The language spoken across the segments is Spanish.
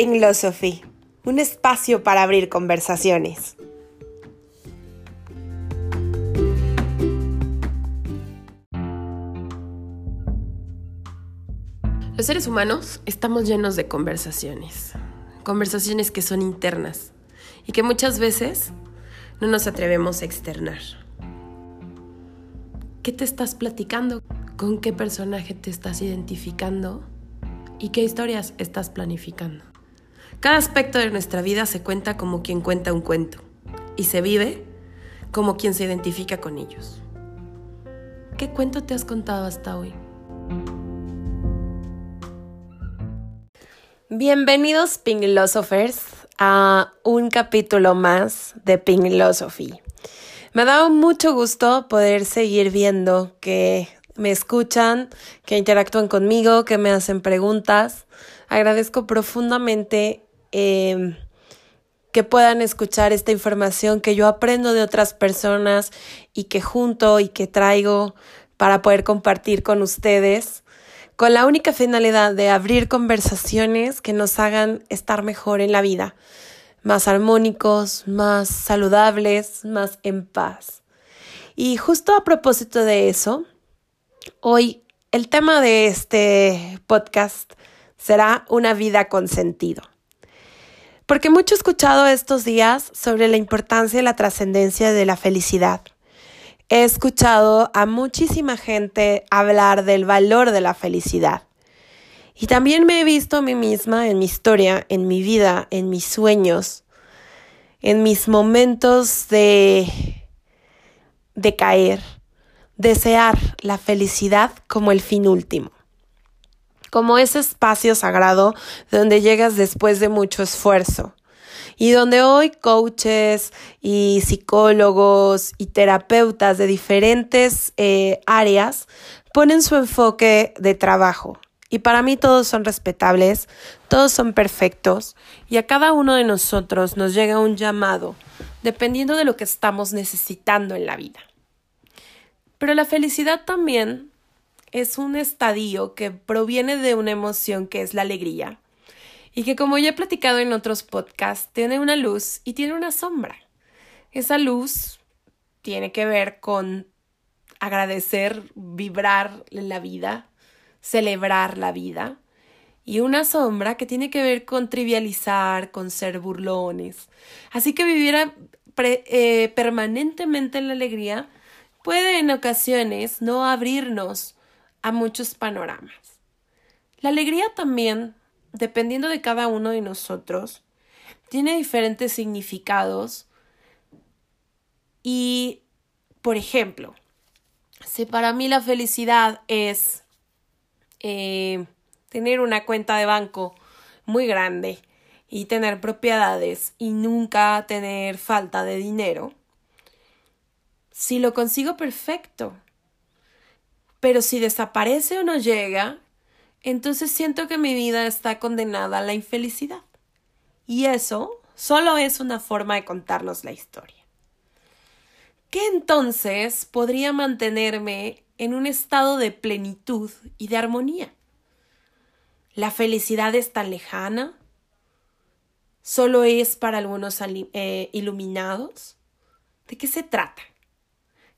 Pinglosophy, un espacio para abrir conversaciones. Los seres humanos estamos llenos de conversaciones, conversaciones que son internas y que muchas veces no nos atrevemos a externar. ¿Qué te estás platicando? ¿Con qué personaje te estás identificando? ¿Y qué historias estás planificando? Cada aspecto de nuestra vida se cuenta como quien cuenta un cuento y se vive como quien se identifica con ellos. ¿Qué cuento te has contado hasta hoy? Bienvenidos, Pinglosopers, a un capítulo más de Pinglosophy. Me ha dado mucho gusto poder seguir viendo que me escuchan, que interactúan conmigo, que me hacen preguntas. Agradezco profundamente em, que puedan escuchar esta información que yo aprendo de otras personas y que junto y que traigo para poder compartir con ustedes con la única finalidad de abrir conversaciones que nos hagan estar mejor en la vida, más armónicos, más saludables, más en paz. Y justo a propósito de eso, hoy el tema de este podcast será una vida con sentido. Porque mucho he escuchado estos días sobre la importancia y la trascendencia de la felicidad he escuchado a muchísima gente hablar del valor de la felicidad. Y también me he visto a mí misma en mi historia, en mi vida, en mis sueños, en mis momentos de, de caer, desear la felicidad como el fin último, como ese espacio sagrado donde llegas después de mucho esfuerzo, y donde hoy coaches y psicólogos y terapeutas de diferentes eh, áreas ponen su enfoque de trabajo. Y para mí todos son respetables, todos son perfectos y a cada uno de nosotros nos llega un llamado dependiendo de lo que estamos necesitando en la vida. Pero la felicidad también es un estadio que proviene de una emoción que es la alegría y que como ya he platicado en otros podcasts, tiene una luz y tiene una sombra. Esa luz tiene que ver con agradecer, vibrar la vida, celebrar la vida. Y una sombra que tiene que ver con trivializar, con ser burlones. Así que vivir eh, permanentemente en la alegría puede en ocasiones no abrirnos a muchos panoramas. La alegría también dependiendo de cada uno de nosotros, tiene diferentes significados. Y, por ejemplo, si para mí la felicidad es eh, tener una cuenta de banco muy grande y tener propiedades y nunca tener falta de dinero, si lo consigo perfecto. Pero si desaparece o no llega, entonces siento que mi vida está condenada a la infelicidad. Y eso solo es una forma de contarnos la historia. ¿Qué entonces podría mantenerme en un estado de plenitud y de armonía? ¿La felicidad es tan lejana? ¿Solo es para algunos eh, iluminados? ¿De qué se trata?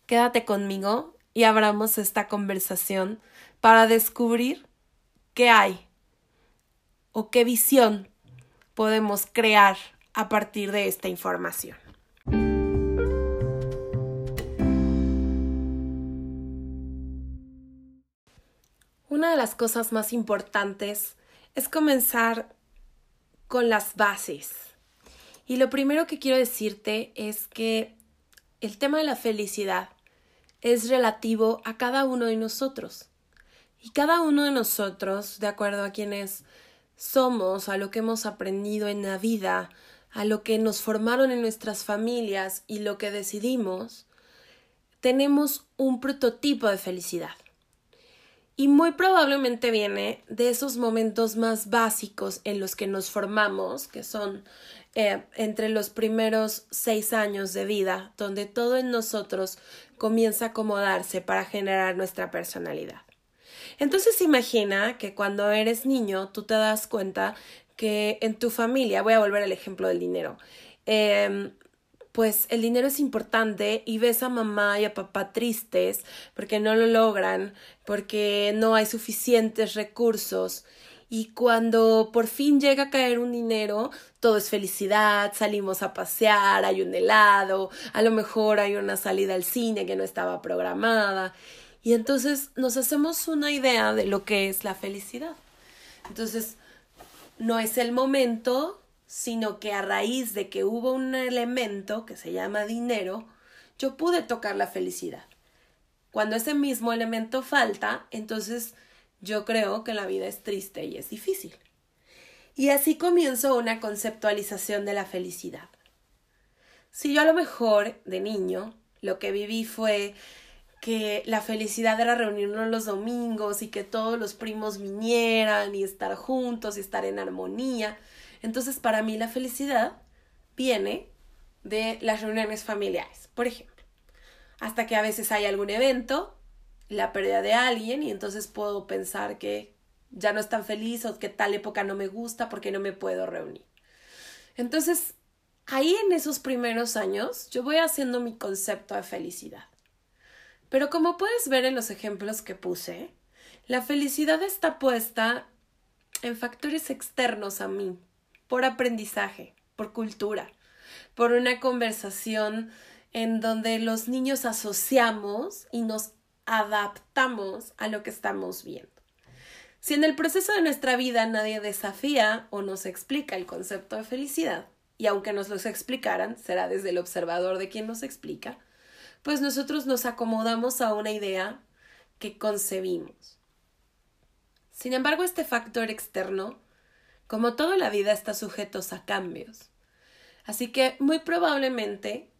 Quédate conmigo y abramos esta conversación para descubrir qué hay o qué visión podemos crear a partir de esta información. Una de las cosas más importantes es comenzar con las bases. Y lo primero que quiero decirte es que el tema de la felicidad es relativo a cada uno de nosotros. Y cada uno de nosotros, de acuerdo a quienes somos, a lo que hemos aprendido en la vida, a lo que nos formaron en nuestras familias y lo que decidimos, tenemos un prototipo de felicidad. Y muy probablemente viene de esos momentos más básicos en los que nos formamos, que son eh, entre los primeros seis años de vida, donde todo en nosotros comienza a acomodarse para generar nuestra personalidad. Entonces imagina que cuando eres niño tú te das cuenta que en tu familia, voy a volver al ejemplo del dinero, em, pues el dinero es importante y ves a mamá y a papá tristes porque no lo logran, porque no hay suficientes recursos. Y cuando por fin llega a caer un dinero, todo es felicidad, salimos a pasear, hay un helado, a lo mejor hay una salida al cine que no estaba programada. Y entonces nos hacemos una idea de lo que es la felicidad. Entonces, no es el momento, sino que a raíz de que hubo un elemento que se llama dinero, yo pude tocar la felicidad. Cuando ese mismo elemento falta, entonces yo creo que la vida es triste y es difícil. Y así comienzo una conceptualización de la felicidad. Si yo a lo mejor de niño lo que viví fue que la felicidad era reunirnos los domingos y que todos los primos vinieran y estar juntos y estar en armonía. Entonces, para mí la felicidad viene de las reuniones familiares, por ejemplo. Hasta que a veces hay algún evento, la pérdida de alguien y entonces puedo pensar que ya no es tan feliz o que tal época no me gusta porque no me puedo reunir. Entonces, ahí en esos primeros años yo voy haciendo mi concepto de felicidad. Pero como puedes ver en los ejemplos que puse, la felicidad está puesta en factores externos a mí, por aprendizaje, por cultura, por una conversación en donde los niños asociamos y nos adaptamos a lo que estamos viendo. Si en el proceso de nuestra vida nadie desafía o nos explica el concepto de felicidad, y aunque nos los explicaran, será desde el observador de quien nos explica, pues nosotros nos acomodamos a una idea que concebimos. Sin embargo, este factor externo, como toda la vida, está sujeto a cambios. Así que muy probablemente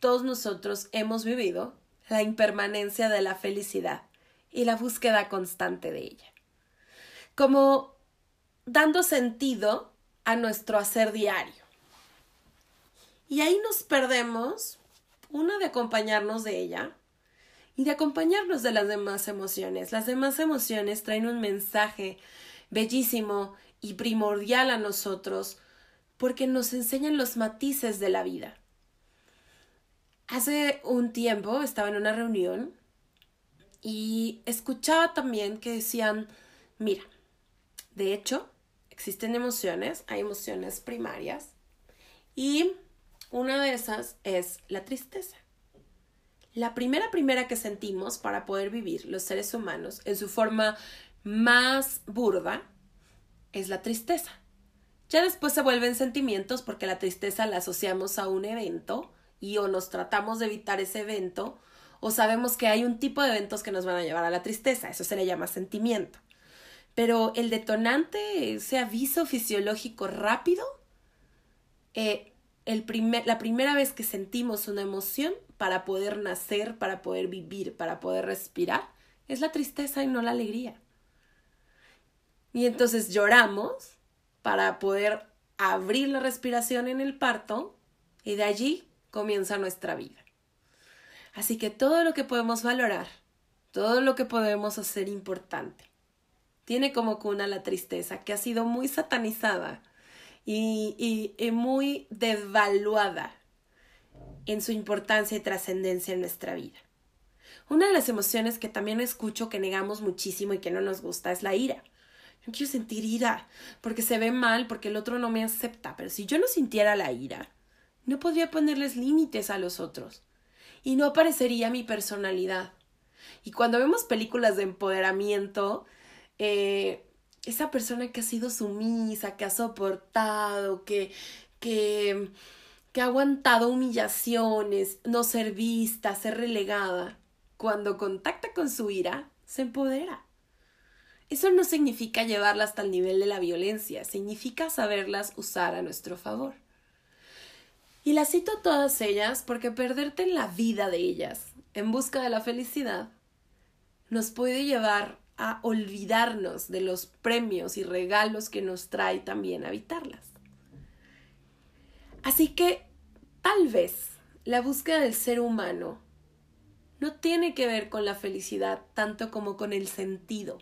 todos nosotros hemos vivido la impermanencia de la felicidad y la búsqueda constante de ella. Como dando sentido a nuestro hacer diario. Y ahí nos perdemos una de acompañarnos de ella y de acompañarnos de las demás emociones. Las demás emociones traen un mensaje bellísimo y primordial a nosotros porque nos enseñan los matices de la vida. Hace un tiempo estaba en una reunión y escuchaba también que decían, mira, de hecho, existen emociones, hay emociones primarias y una de esas es la tristeza. La primera primera que sentimos para poder vivir los seres humanos en su forma más burda es la tristeza. Ya después se vuelven sentimientos porque la tristeza la asociamos a un evento y o nos tratamos de evitar ese evento o sabemos que hay un tipo de eventos que nos van a llevar a la tristeza. Eso se le llama sentimiento. Pero el detonante, ese aviso fisiológico rápido, eh, la primera vez que sentimos una emoción para poder nacer, para poder vivir, para poder respirar, es la tristeza y no la alegría. Y entonces lloramos para poder abrir la respiración en el parto y de allí comienza nuestra vida. Así que todo lo que podemos valorar, todo lo que podemos hacer importante, tiene como cuna la tristeza que ha sido muy satanizada y, y, muy devaluada en su importancia y trascendencia en nuestra vida. Una de las emociones que también escucho que negamos muchísimo y que no nos gusta es la ira. Yo quiero sentir ira porque se ve mal, porque el otro no me acepta, pero si yo no sintiera la ira, no podría ponerles límites a los otros y no aparecería mi personalidad. Y cuando vemos películas de empoderamiento, eh, esa persona que ha sido sumisa, que ha soportado, que, que, que ha aguantado humillaciones, no ser vista, ser relegada, cuando contacta con su ira, se empodera. Eso no significa llevarla hasta el nivel de la violencia, significa saberlas usar a nuestro favor. Y las cito todas ellas porque perderte en la vida de ellas, en busca de la felicidad, nos puede llevar a olvidarnos de los premios y regalos que nos trae también habitarlas. Así que tal vez la búsqueda del ser humano no tiene que ver con la felicidad tanto como con el sentido.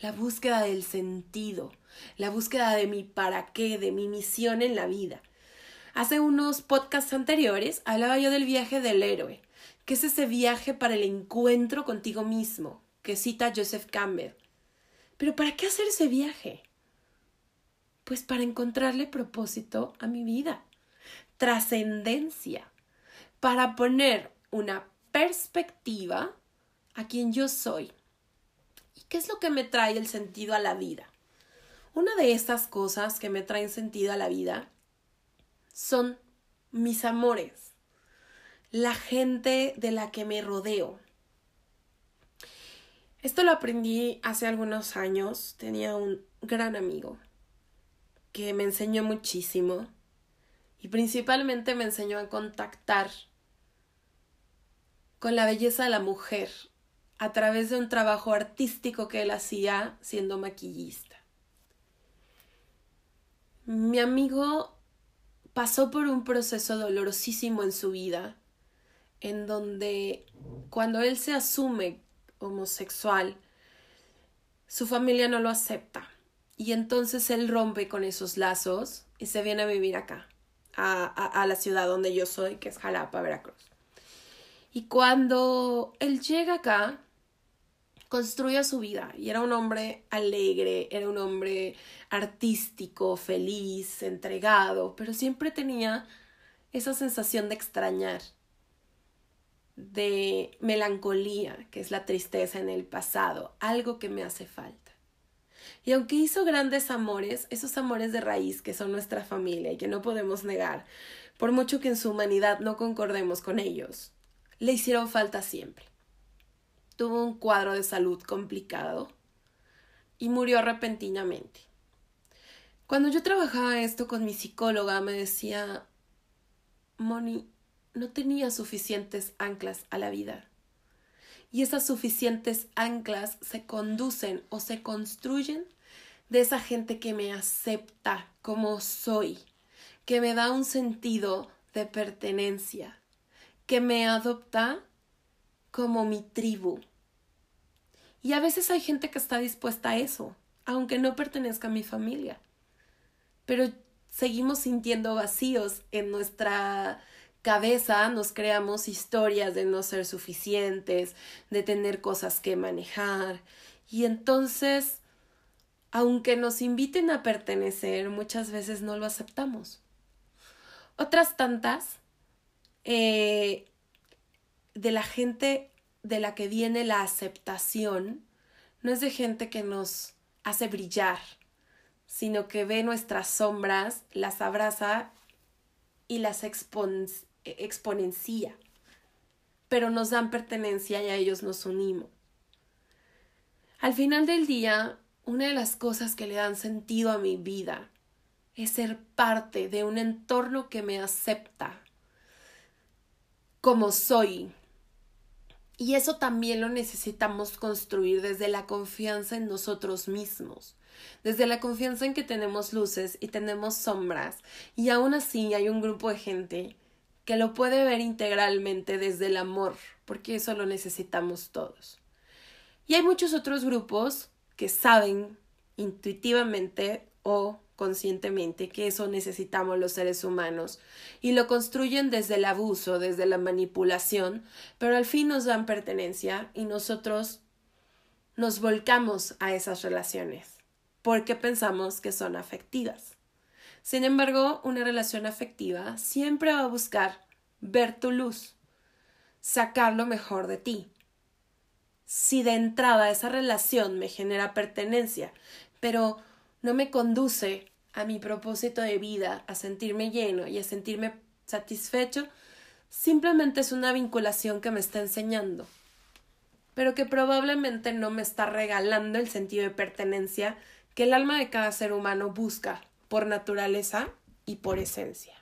la búsqueda del sentido, la búsqueda de mi para qué, de mi misión en la vida. Hace unos podcasts anteriores hablaba yo del viaje del héroe, que es ese viaje para el encuentro contigo mismo, que cita Joseph Campbell. Pero ¿para qué hacer ese viaje? Pues para encontrarle propósito a mi vida, trascendencia, para poner una perspectiva a quien yo soy. ¿Y qué es lo que me trae el sentido a la vida? Una de estas cosas que me traen sentido a la vida son mis amores, la gente de la que me rodeo. Esto lo aprendí hace algunos años. Tenía un gran amigo que me enseñó muchísimo y principalmente me enseñó a contactar con la belleza de la mujer a través de un trabajo artístico que él hacía siendo maquillista. Mi amigo pasó por un proceso dolorosísimo en su vida, en donde cuando él se asume homosexual, su familia no lo acepta. Y entonces él rompe con esos lazos y se viene a vivir acá, a, a, la ciudad donde yo soy, que es Jalapa, Veracruz. Y cuando él llega acá, construye su vida y era un hombre alegre, era un hombre artístico, feliz, entregado, pero siempre tenía esa sensación de extrañar, de melancolía, que es la tristeza en el pasado, algo que me hace falta. Y aunque hizo grandes amores, esos amores de raíz que son nuestra familia y que no podemos negar, por mucho que en su humanidad no concordemos con ellos, le hicieron falta siempre. Tuvo un cuadro de salud complicado y murió repentinamente. Cuando yo trabajaba esto con mi psicóloga me decía, Moni, no tenía suficientes anclas a la vida. Y esas suficientes anclas se conducen o se construyen de esa gente que me acepta como soy, que me da un sentido de pertenencia, que me adopta como mi tribu. Y a veces hay gente que está dispuesta a eso, aunque no pertenezca a mi familia. Pero seguimos sintiendo vacíos en nuestra cabeza nos creamos historias de no ser suficientes, de tener cosas que manejar. Y entonces, aunque nos inviten a pertenecer, muchas veces no lo aceptamos. Otras tantas, eh, de la gente de la que viene la aceptación, no es de gente que nos hace brillar, sino que ve nuestras sombras, las abraza y las expone exponencia, pero nos dan pertenencia y a ellos nos unimos. Al final del día, una de las cosas que le dan sentido a mi vida es ser parte de un entorno que me acepta como soy. Y eso también lo necesitamos construir desde la confianza en nosotros mismos, desde la confianza en que tenemos luces y tenemos sombras, y aún así hay un grupo de gente que lo puede ver integralmente desde el amor, porque eso lo necesitamos todos. Y hay muchos otros grupos que saben intuitivamente o conscientemente que eso necesitamos los seres humanos y lo construyen desde el abuso, desde la manipulación, pero al fin nos dan pertenencia y nosotros nos volcamos a esas relaciones porque pensamos que son afectivas. Sin embargo, una relación afectiva siempre va a buscar ver tu luz, sacar lo mejor de ti. Si de entrada esa relación me genera pertenencia, pero no me conduce a mi propósito de vida, a sentirme lleno y a sentirme satisfecho, simplemente es una vinculación que me está enseñando, pero que probablemente no me está regalando el sentido de pertenencia que el alma de cada ser humano busca por naturaleza y por esencia.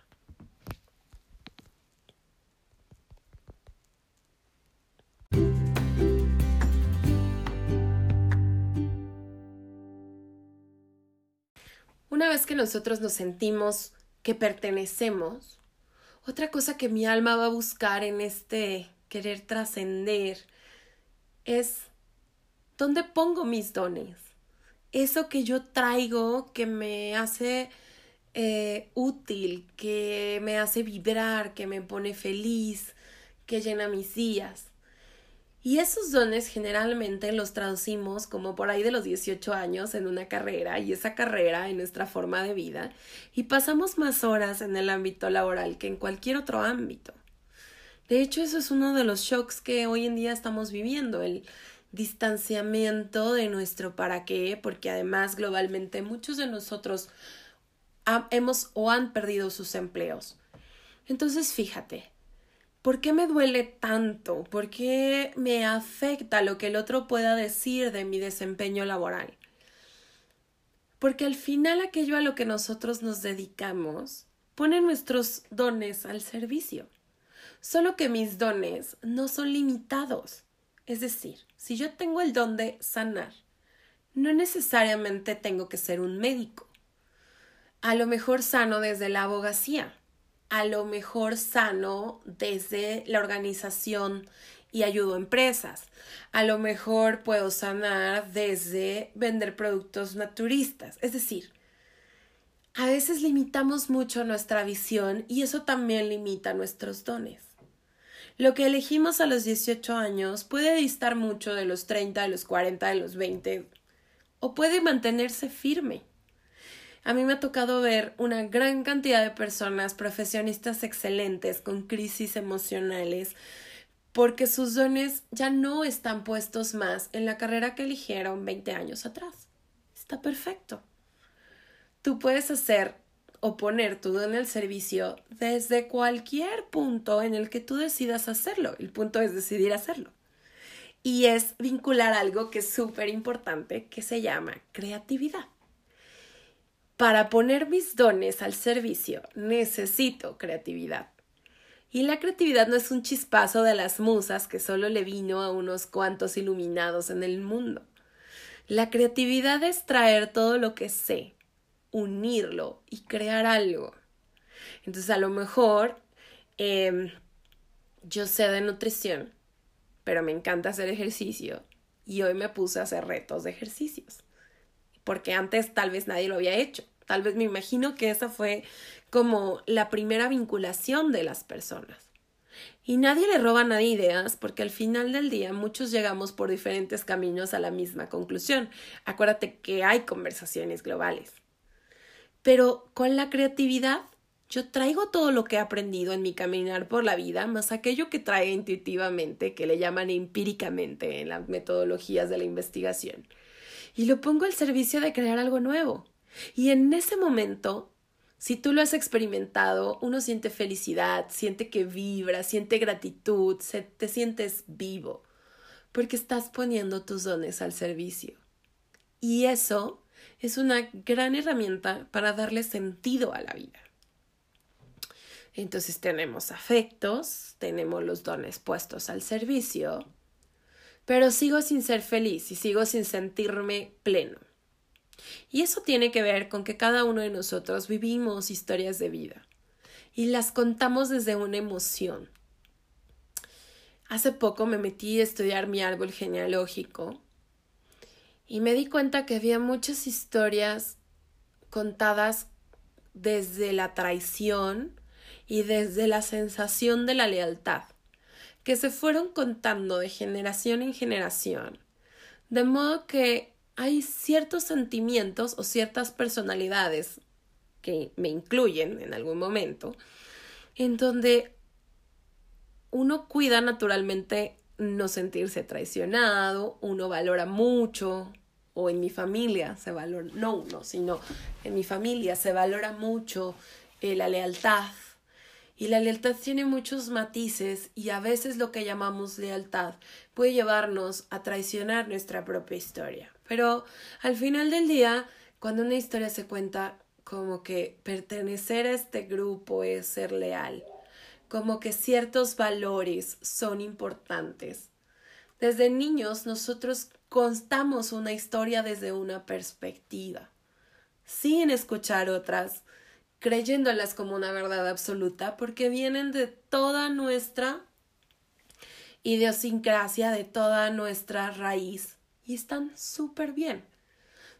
Una vez que nosotros nos sentimos que pertenecemos, otra cosa que mi alma va a buscar en este querer trascender es dónde pongo mis dones, eso que yo traigo que me hace eh, útil, que me hace vibrar, que me pone feliz, que llena mis días. Y esos dones generalmente los traducimos como por ahí de los 18 años en una carrera y esa carrera en nuestra forma de vida y pasamos más horas en el ámbito laboral que en cualquier otro ámbito. De hecho, eso es uno de los shocks que hoy en día estamos viviendo, el distanciamiento de nuestro para qué, porque además globalmente muchos de nosotros hemos o han perdido sus empleos. Entonces, fíjate, ¿por qué me duele tanto? ¿Por qué me afecta lo que el otro pueda decir de mi desempeño laboral? Porque al final aquello a lo que nosotros nos dedicamos pone nuestros dones al servicio. Solo que mis dones no son limitados. Es decir, si yo tengo el don de sanar, no necesariamente tengo que ser un médico. A lo mejor sano desde la abogacía, a lo mejor sano desde la organización y ayudo a empresas. A lo mejor puedo sanar desde vender productos naturistas. Es decir, a veces limitamos mucho nuestra visión y eso también limita nuestros dones. Lo que elegimos a los 18 años puede distar mucho de los 30, de los 40, de los 20 o puede mantenerse firme. A mí me ha tocado ver una gran cantidad de personas, profesionistas excelentes, con crisis emocionales, porque sus dones ya no están puestos más en la carrera que eligieron 20 años atrás. Está perfecto. Tú puedes hacer o poner tu don al servicio desde cualquier punto en el que tú decidas hacerlo. El punto es decidir hacerlo. Y es vincular algo que es súper importante que se llama creatividad. Para poner mis dones al servicio necesito creatividad. Y la creatividad no es un chispazo de las musas que solo le vino a unos cuantos iluminados en el mundo. La creatividad es traer todo lo que sé, unirlo y crear algo. Entonces a lo mejor em, yo sé de nutrición, pero me encanta hacer ejercicio y hoy me puse a hacer retos de ejercicios, porque antes tal vez nadie lo había hecho. Tal vez me imagino que esa fue como la primera vinculación de las personas. Y nadie le roba a nadie ideas porque al final del día muchos llegamos por diferentes caminos a la misma conclusión. Acuérdate que hay conversaciones globales. Pero con la creatividad yo traigo todo lo que he aprendido en mi caminar por la vida, más aquello que trae intuitivamente, que le llaman empíricamente en las metodologías de la investigación, y lo pongo al servicio de crear algo nuevo. Y en ese momento, si tú lo has experimentado, uno siente felicidad, siente que vibra, siente gratitud, se, te sientes vivo, porque estás poniendo tus dones al servicio. Y eso es una gran herramienta para darle sentido a la vida. Entonces tenemos afectos, tenemos los dones puestos al servicio, pero sigo sin ser feliz y sigo sin sentirme pleno. Y eso tiene que ver con que cada uno de nosotros vivimos historias de vida y las contamos desde una emoción. Hace poco me metí a estudiar mi árbol genealógico y me di cuenta que había muchas historias contadas desde la traición y desde la sensación de la lealtad, que se fueron contando de generación en generación, de modo que hay ciertos sentimientos o ciertas personalidades que me incluyen en algún momento, en donde uno cuida naturalmente no sentirse traicionado, uno valora mucho, o en mi familia se valora, no uno, sino en mi familia se valora mucho eh, la lealtad. Y la lealtad tiene muchos matices y a veces lo que llamamos lealtad puede llevarnos a traicionar nuestra propia historia. Pero al final del día, cuando una historia se cuenta como que pertenecer a este grupo es ser leal, como que ciertos valores son importantes. Desde niños nosotros constamos una historia desde una perspectiva, sin escuchar otras, creyéndolas como una verdad absoluta, porque vienen de toda nuestra idiosincrasia, de toda nuestra raíz y están súper bien.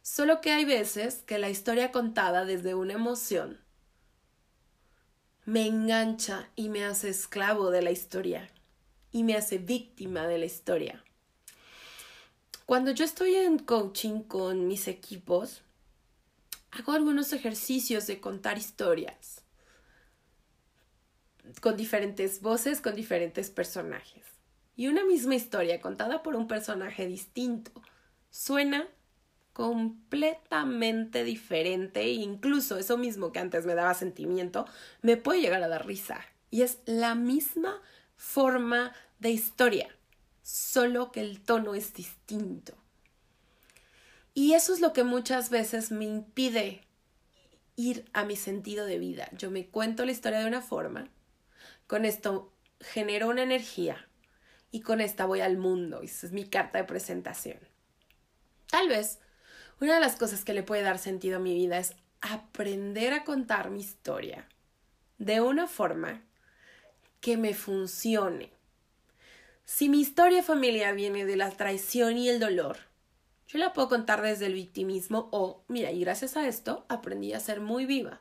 Solo que hay veces que la historia contada desde una emoción me engancha y me hace esclavo de la historia y me hace víctima de la historia. Cuando yo estoy en coaching con mis equipos, hago algunos ejercicios de contar historias con diferentes voces, con diferentes personajes. Y una misma historia contada por un personaje distinto suena completamente diferente e incluso eso mismo que antes me daba sentimiento me puede llegar a dar risa. Y es la misma forma de historia, solo que el tono es distinto. Y eso es lo que muchas veces me impide ir a mi sentido de vida. Yo me cuento la historia de una forma, con esto genero una energía y con esta voy al mundo. Esa es mi carta de presentación. Tal vez una de las cosas que le puede dar sentido a mi vida es aprender a contar mi historia de una forma que me funcione. Si mi historia familiar viene de la traición y el dolor, yo la puedo contar desde el victimismo o, mira, y gracias a esto aprendí a ser muy viva.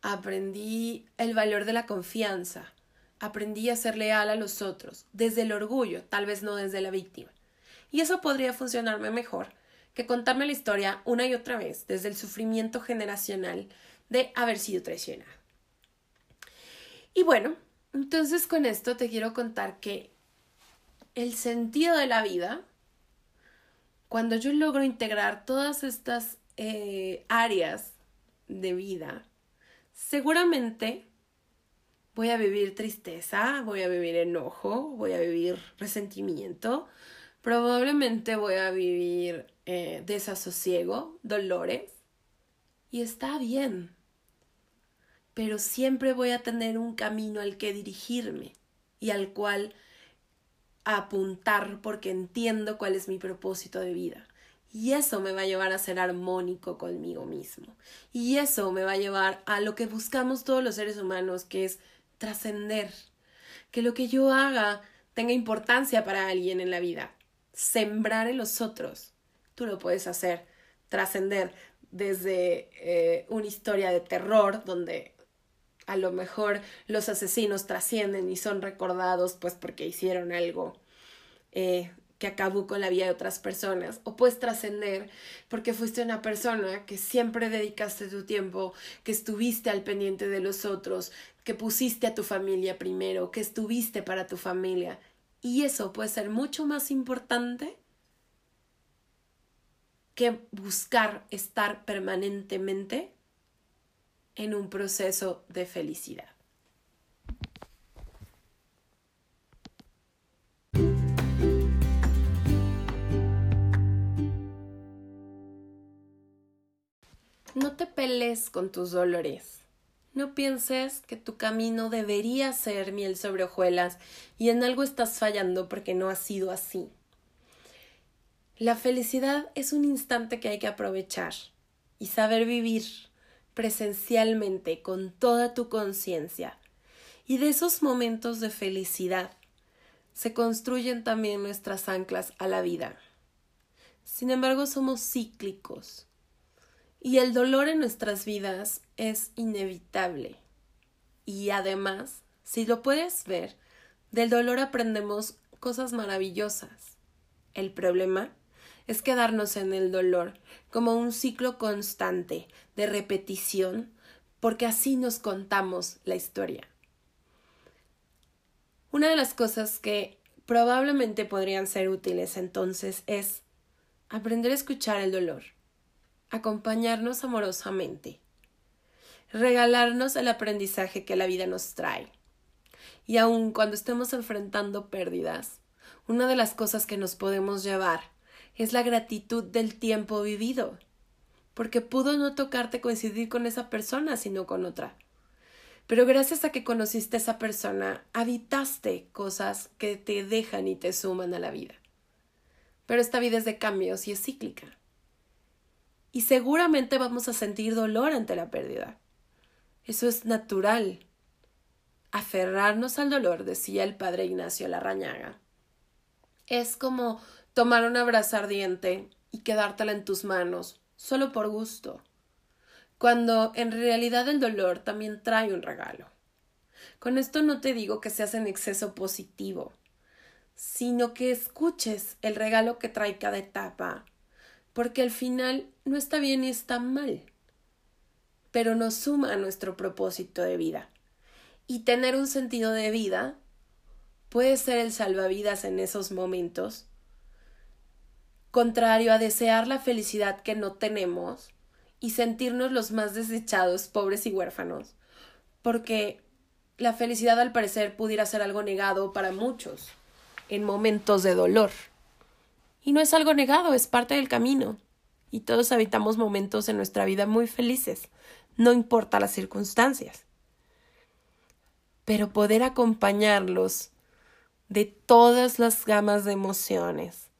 Aprendí el valor de la confianza. Aprendí a ser leal a los otros, desde el orgullo, tal vez no desde la víctima. Y eso podría funcionarme mejor que contarme la historia una y otra vez desde el sufrimiento generacional de haber sido traicionada. Y bueno, entonces con esto te quiero contar que el sentido de la vida cuando yo logro integrar todas estas eh, áreas de vida, seguramente voy a vivir tristeza, voy a vivir enojo, voy a vivir resentimiento, probablemente voy a vivir eh, desasosiego, dolores, y está bien, pero siempre voy a tener un camino al que dirigirme y al cual apuntar porque entiendo cuál es mi propósito de vida. Y eso me va a llevar a ser armónico conmigo mismo. Y eso me va a llevar a lo que buscamos todos los seres humanos, que es trascender. Que lo que yo haga tenga importancia para alguien en la vida. Sembrar en los otros. Tú lo puedes hacer. Trascender desde eh, una historia de terror donde a lo mejor los asesinos trascienden y son recordados pues porque hicieron algo eh, que acabó con la vida de otras personas o puedes trascender porque fuiste una persona que siempre dedicaste tu tiempo, que estuviste al pendiente de los otros, que pusiste a tu familia primero, que estuviste para tu familia. Y eso puede ser mucho más importante que buscar estar permanentemente en un proceso de felicidad. No te pelees con tus dolores. No pienses que tu camino debería ser miel sobre hojuelas y en algo estás fallando porque no ha sido así. La felicidad es un instante que hay que aprovechar y saber vivir presencialmente con toda tu conciencia. Y de esos momentos de felicidad se construyen también nuestras anclas a la vida. Sin embargo, somos cíclicos y el dolor en nuestras vidas es inevitable. Y además, si lo puedes ver, del dolor aprendemos cosas maravillosas. El problema es quedarnos en el dolor como un ciclo constante de repetición, porque así nos contamos la historia. Una de las cosas que probablemente podrían ser útiles entonces es aprender a escuchar el dolor, acompañarnos amorosamente, regalarnos el aprendizaje que la vida nos trae. Y aun cuando estemos enfrentando pérdidas, una de las cosas que nos podemos llevar es la gratitud del tiempo vivido, porque pudo no tocarte coincidir con esa persona, sino con otra. Pero gracias a que conociste a esa persona, habitaste cosas que te dejan y te suman a la vida. Pero esta vida es de cambios y es cíclica. Y seguramente vamos a sentir dolor ante la pérdida. Eso es natural. Aferrarnos al dolor, decía el padre Ignacio Larrañaga. Es como tomar un abrazo ardiente y quedártela en tus manos, solo por gusto, cuando en realidad el dolor también trae un regalo. Con esto no te digo que seas en exceso positivo, sino que escuches el regalo que trae cada etapa, porque al final no está bien y está mal, pero nos suma a nuestro propósito de vida. Y tener un sentido de vida puede ser el salvavidas en esos momentos, contrario a desear la felicidad que no tenemos y sentirnos los más desechados, pobres y huérfanos, porque la felicidad al parecer pudiera ser algo negado para muchos en momentos de dolor. Y no es algo negado, es parte del camino. Y todos habitamos momentos en nuestra vida muy felices, no importa las circunstancias. Pero poder acompañarlos de todas las gamas de emociones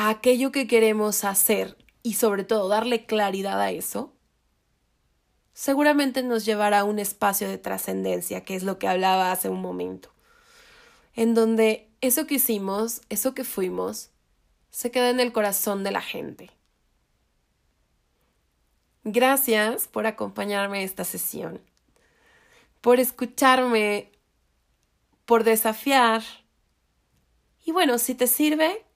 a aquello que queremos hacer y sobre todo darle claridad a eso, seguramente nos llevará a un espacio de trascendencia, que es lo que hablaba hace un momento, en donde eso que hicimos, eso que fuimos, se queda en el corazón de la gente. Gracias por acompañarme esta sesión, por escucharme, por desafiar. Y bueno, si te sirve,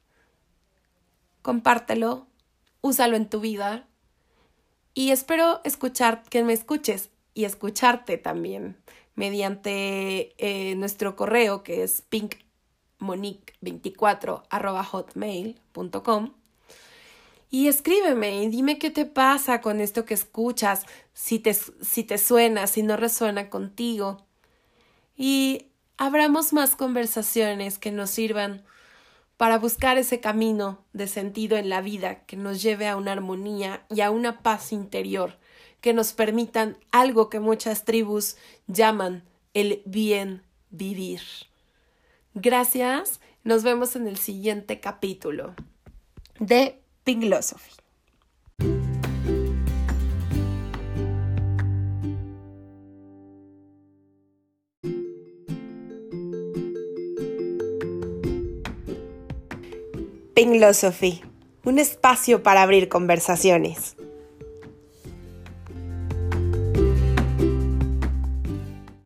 compártelo, úsalo en tu vida y espero escuchar que me escuches y escucharte también mediante eh, nuestro correo que es pinkmonique24 hotmail.com y escríbeme y dime qué te pasa con esto que escuchas, si te, si te suena, si no resuena contigo. Y abramos más conversaciones que nos sirvan para buscar ese camino de sentido en la vida que nos lleve a una armonía y a una paz interior, que nos permitan algo que muchas tribus llaman el bien vivir. Gracias, nos vemos en el siguiente capítulo de Pinglosophy. Pinglosophy, un espacio para abrir conversaciones.